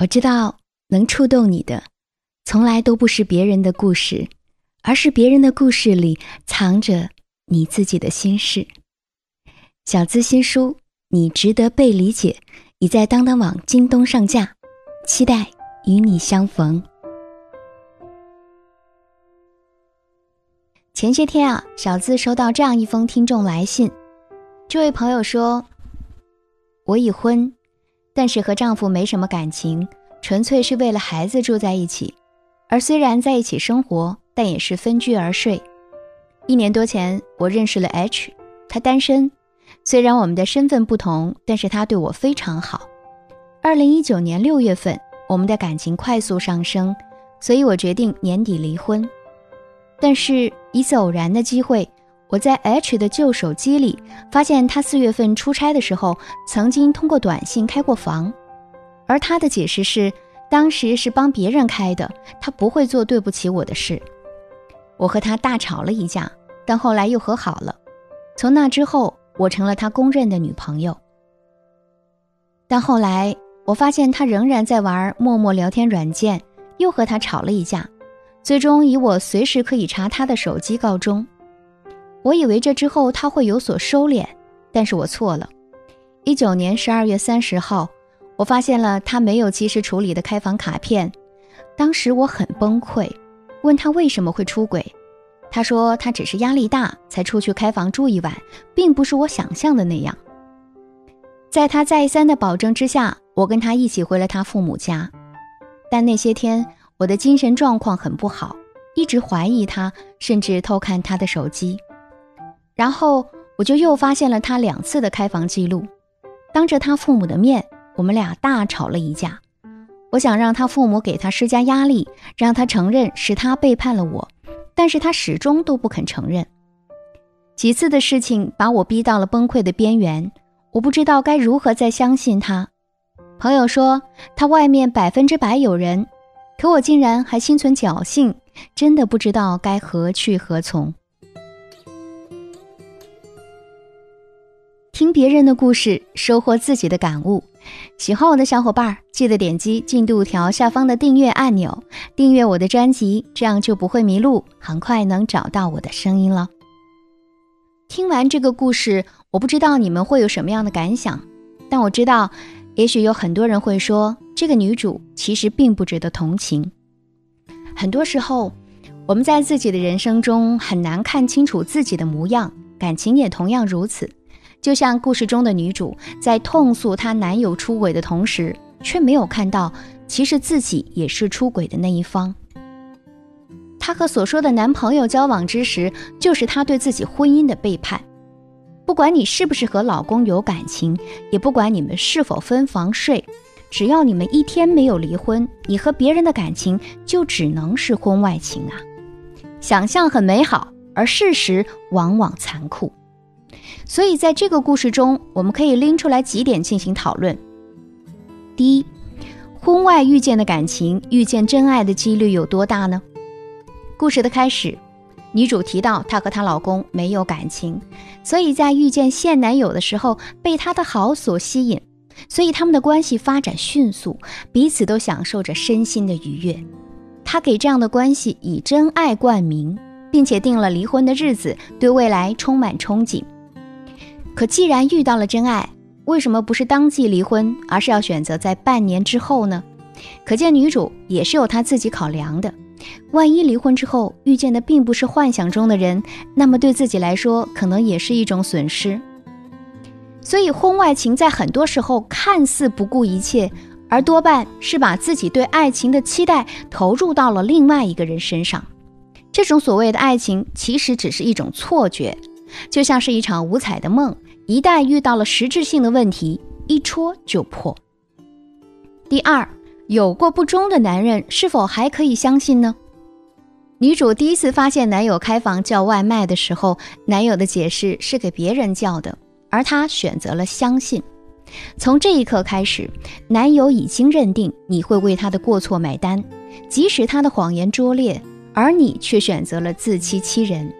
我知道，能触动你的，从来都不是别人的故事，而是别人的故事里藏着你自己的心事。小资新书《你值得被理解》已在当当网、京东上架，期待与你相逢。前些天啊，小资收到这样一封听众来信，这位朋友说：“我已婚。”但是和丈夫没什么感情，纯粹是为了孩子住在一起。而虽然在一起生活，但也是分居而睡。一年多前，我认识了 H，他单身。虽然我们的身份不同，但是他对我非常好。二零一九年六月份，我们的感情快速上升，所以我决定年底离婚。但是，一次偶然的机会。我在 H 的旧手机里发现，他四月份出差的时候曾经通过短信开过房，而他的解释是，当时是帮别人开的，他不会做对不起我的事。我和他大吵了一架，但后来又和好了。从那之后，我成了他公认的女朋友。但后来我发现他仍然在玩陌陌聊天软件，又和他吵了一架，最终以我随时可以查他的手机告终。我以为这之后他会有所收敛，但是我错了。一九年十二月三十号，我发现了他没有及时处理的开房卡片，当时我很崩溃，问他为什么会出轨，他说他只是压力大才出去开房住一晚，并不是我想象的那样。在他再三的保证之下，我跟他一起回了他父母家，但那些天我的精神状况很不好，一直怀疑他，甚至偷看他的手机。然后我就又发现了他两次的开房记录，当着他父母的面，我们俩大吵了一架。我想让他父母给他施加压力，让他承认是他背叛了我，但是他始终都不肯承认。几次的事情把我逼到了崩溃的边缘，我不知道该如何再相信他。朋友说他外面百分之百有人，可我竟然还心存侥幸，真的不知道该何去何从。听别人的故事，收获自己的感悟。喜欢我的小伙伴，记得点击进度条下方的订阅按钮，订阅我的专辑，这样就不会迷路，很快能找到我的声音了。听完这个故事，我不知道你们会有什么样的感想，但我知道，也许有很多人会说，这个女主其实并不值得同情。很多时候，我们在自己的人生中很难看清楚自己的模样，感情也同样如此。就像故事中的女主在痛诉她男友出轨的同时，却没有看到其实自己也是出轨的那一方。她和所说的男朋友交往之时，就是她对自己婚姻的背叛。不管你是不是和老公有感情，也不管你们是否分房睡，只要你们一天没有离婚，你和别人的感情就只能是婚外情啊！想象很美好，而事实往往残酷。所以，在这个故事中，我们可以拎出来几点进行讨论。第一，婚外遇见的感情，遇见真爱的几率有多大呢？故事的开始，女主提到她和她老公没有感情，所以在遇见现男友的时候被他的好所吸引，所以他们的关系发展迅速，彼此都享受着身心的愉悦。她给这样的关系以真爱冠名，并且定了离婚的日子，对未来充满憧憬。可既然遇到了真爱，为什么不是当即离婚，而是要选择在半年之后呢？可见女主也是有她自己考量的。万一离婚之后遇见的并不是幻想中的人，那么对自己来说可能也是一种损失。所以婚外情在很多时候看似不顾一切，而多半是把自己对爱情的期待投入到了另外一个人身上。这种所谓的爱情，其实只是一种错觉，就像是一场五彩的梦。一旦遇到了实质性的问题，一戳就破。第二，有过不忠的男人是否还可以相信呢？女主第一次发现男友开房叫外卖的时候，男友的解释是给别人叫的，而她选择了相信。从这一刻开始，男友已经认定你会为他的过错买单，即使他的谎言拙劣，而你却选择了自欺欺人。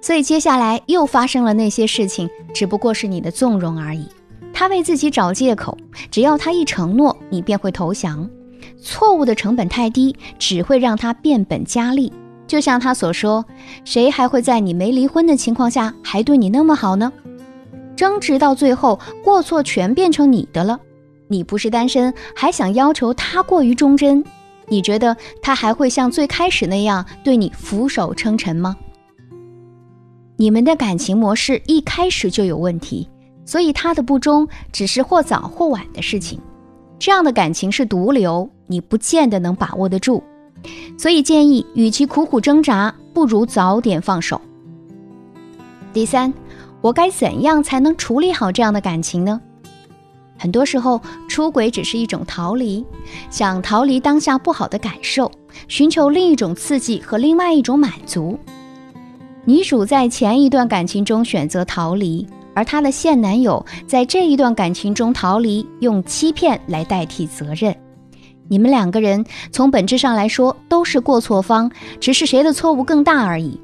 所以接下来又发生了那些事情，只不过是你的纵容而已。他为自己找借口，只要他一承诺，你便会投降。错误的成本太低，只会让他变本加厉。就像他所说，谁还会在你没离婚的情况下还对你那么好呢？争执到最后，过错全变成你的了。你不是单身，还想要求他过于忠贞？你觉得他还会像最开始那样对你俯首称臣吗？你们的感情模式一开始就有问题，所以他的不忠只是或早或晚的事情。这样的感情是毒瘤，你不见得能把握得住。所以建议，与其苦苦挣扎，不如早点放手。第三，我该怎样才能处理好这样的感情呢？很多时候，出轨只是一种逃离，想逃离当下不好的感受，寻求另一种刺激和另外一种满足。女主在前一段感情中选择逃离，而她的现男友在这一段感情中逃离，用欺骗来代替责任。你们两个人从本质上来说都是过错方，只是谁的错误更大而已。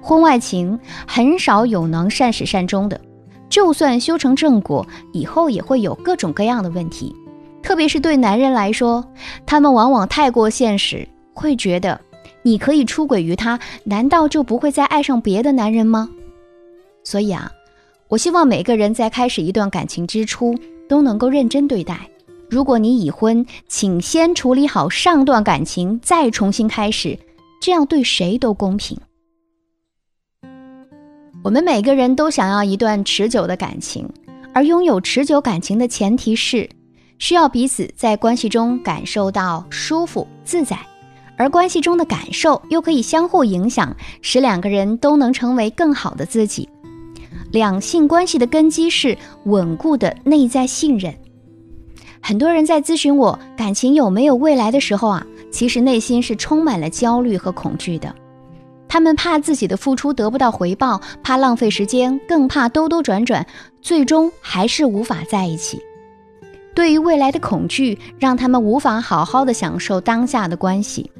婚外情很少有能善始善终的。就算修成正果，以后也会有各种各样的问题，特别是对男人来说，他们往往太过现实，会觉得你可以出轨于他，难道就不会再爱上别的男人吗？所以啊，我希望每个人在开始一段感情之初都能够认真对待。如果你已婚，请先处理好上段感情，再重新开始，这样对谁都公平。我们每个人都想要一段持久的感情，而拥有持久感情的前提是，需要彼此在关系中感受到舒服自在，而关系中的感受又可以相互影响，使两个人都能成为更好的自己。两性关系的根基是稳固的内在信任。很多人在咨询我感情有没有未来的时候啊，其实内心是充满了焦虑和恐惧的。他们怕自己的付出得不到回报，怕浪费时间，更怕兜兜转转，最终还是无法在一起。对于未来的恐惧，让他们无法好好的享受当下的关系。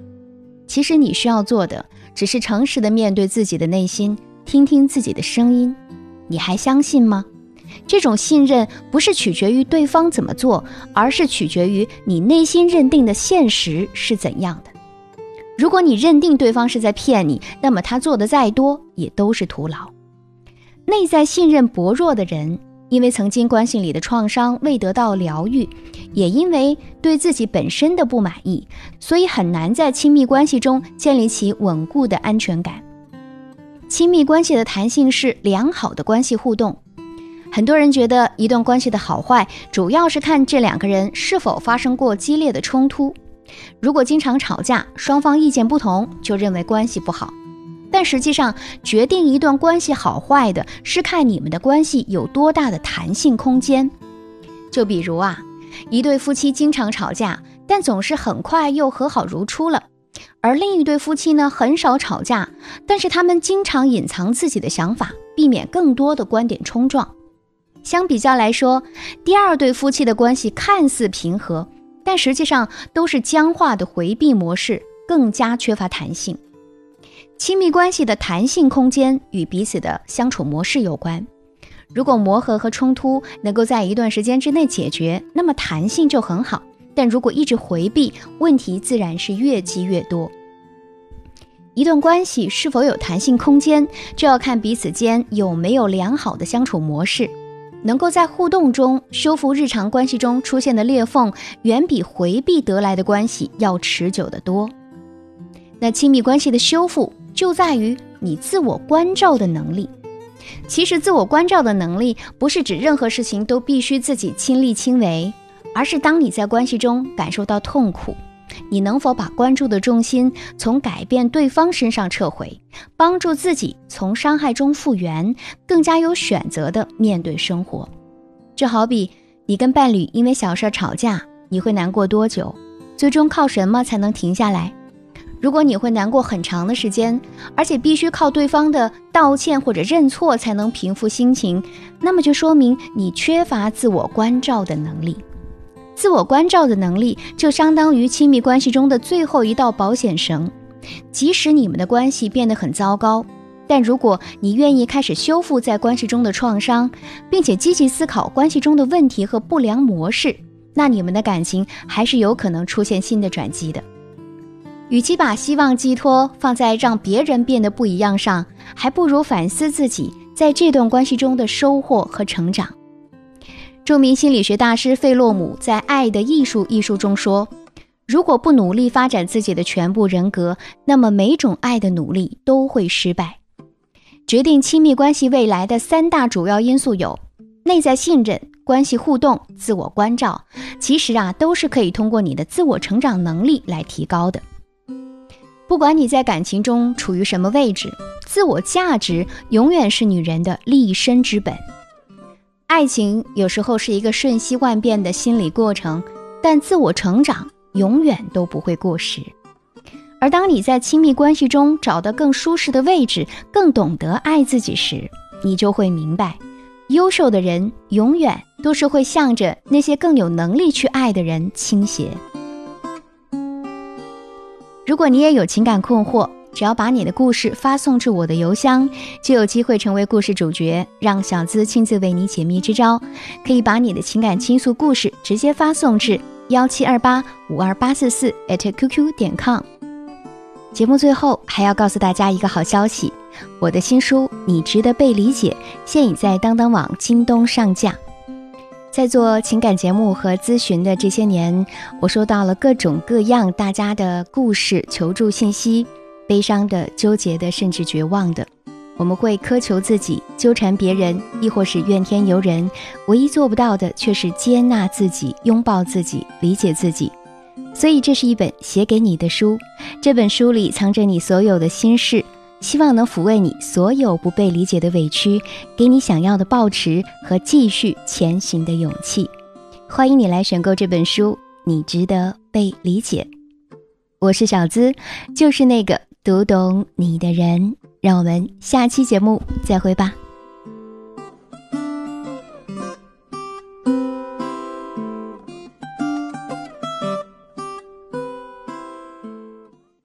其实你需要做的，只是诚实的面对自己的内心，听听自己的声音。你还相信吗？这种信任不是取决于对方怎么做，而是取决于你内心认定的现实是怎样的。如果你认定对方是在骗你，那么他做的再多也都是徒劳。内在信任薄弱的人，因为曾经关系里的创伤未得到疗愈，也因为对自己本身的不满意，所以很难在亲密关系中建立起稳固的安全感。亲密关系的弹性是良好的关系互动。很多人觉得一段关系的好坏，主要是看这两个人是否发生过激烈的冲突。如果经常吵架，双方意见不同，就认为关系不好。但实际上，决定一段关系好坏的是看你们的关系有多大的弹性空间。就比如啊，一对夫妻经常吵架，但总是很快又和好如初了；而另一对夫妻呢，很少吵架，但是他们经常隐藏自己的想法，避免更多的观点冲撞。相比较来说，第二对夫妻的关系看似平和。但实际上都是僵化的回避模式，更加缺乏弹性。亲密关系的弹性空间与彼此的相处模式有关。如果磨合和冲突能够在一段时间之内解决，那么弹性就很好。但如果一直回避，问题自然是越积越多。一段关系是否有弹性空间，就要看彼此间有没有良好的相处模式。能够在互动中修复日常关系中出现的裂缝，远比回避得来的关系要持久得多。那亲密关系的修复就在于你自我关照的能力。其实，自我关照的能力不是指任何事情都必须自己亲力亲为，而是当你在关系中感受到痛苦。你能否把关注的重心从改变对方身上撤回，帮助自己从伤害中复原，更加有选择的面对生活？就好比你跟伴侣因为小事吵架，你会难过多久？最终靠什么才能停下来？如果你会难过很长的时间，而且必须靠对方的道歉或者认错才能平复心情，那么就说明你缺乏自我关照的能力。自我关照的能力，就相当于亲密关系中的最后一道保险绳。即使你们的关系变得很糟糕，但如果你愿意开始修复在关系中的创伤，并且积极思考关系中的问题和不良模式，那你们的感情还是有可能出现新的转机的。与其把希望寄托放在让别人变得不一样上，还不如反思自己在这段关系中的收获和成长。著名心理学大师费洛姆在《爱的艺术》一书中说：“如果不努力发展自己的全部人格，那么每种爱的努力都会失败。”决定亲密关系未来的三大主要因素有：内在信任、关系互动、自我关照。其实啊，都是可以通过你的自我成长能力来提高的。不管你在感情中处于什么位置，自我价值永远是女人的立身之本。爱情有时候是一个瞬息万变的心理过程，但自我成长永远都不会过时。而当你在亲密关系中找到更舒适的位置，更懂得爱自己时，你就会明白，优秀的人永远都是会向着那些更有能力去爱的人倾斜。如果你也有情感困惑，只要把你的故事发送至我的邮箱，就有机会成为故事主角，让小资亲自为你解密支招。可以把你的情感倾诉故事直接发送至幺七二八五二八四四 @QQ 点 com。节目最后还要告诉大家一个好消息，我的新书《你值得被理解》现已在当当网、京东上架。在做情感节目和咨询的这些年，我收到了各种各样大家的故事、求助信息，悲伤的、纠结的，甚至绝望的。我们会苛求自己，纠缠别人，亦或是怨天尤人。唯一做不到的，却是接纳自己、拥抱自己、理解自己。所以，这是一本写给你的书。这本书里藏着你所有的心事。希望能抚慰你所有不被理解的委屈，给你想要的抱持和继续前行的勇气。欢迎你来选购这本书，你值得被理解。我是小资，就是那个读懂你的人。让我们下期节目再会吧。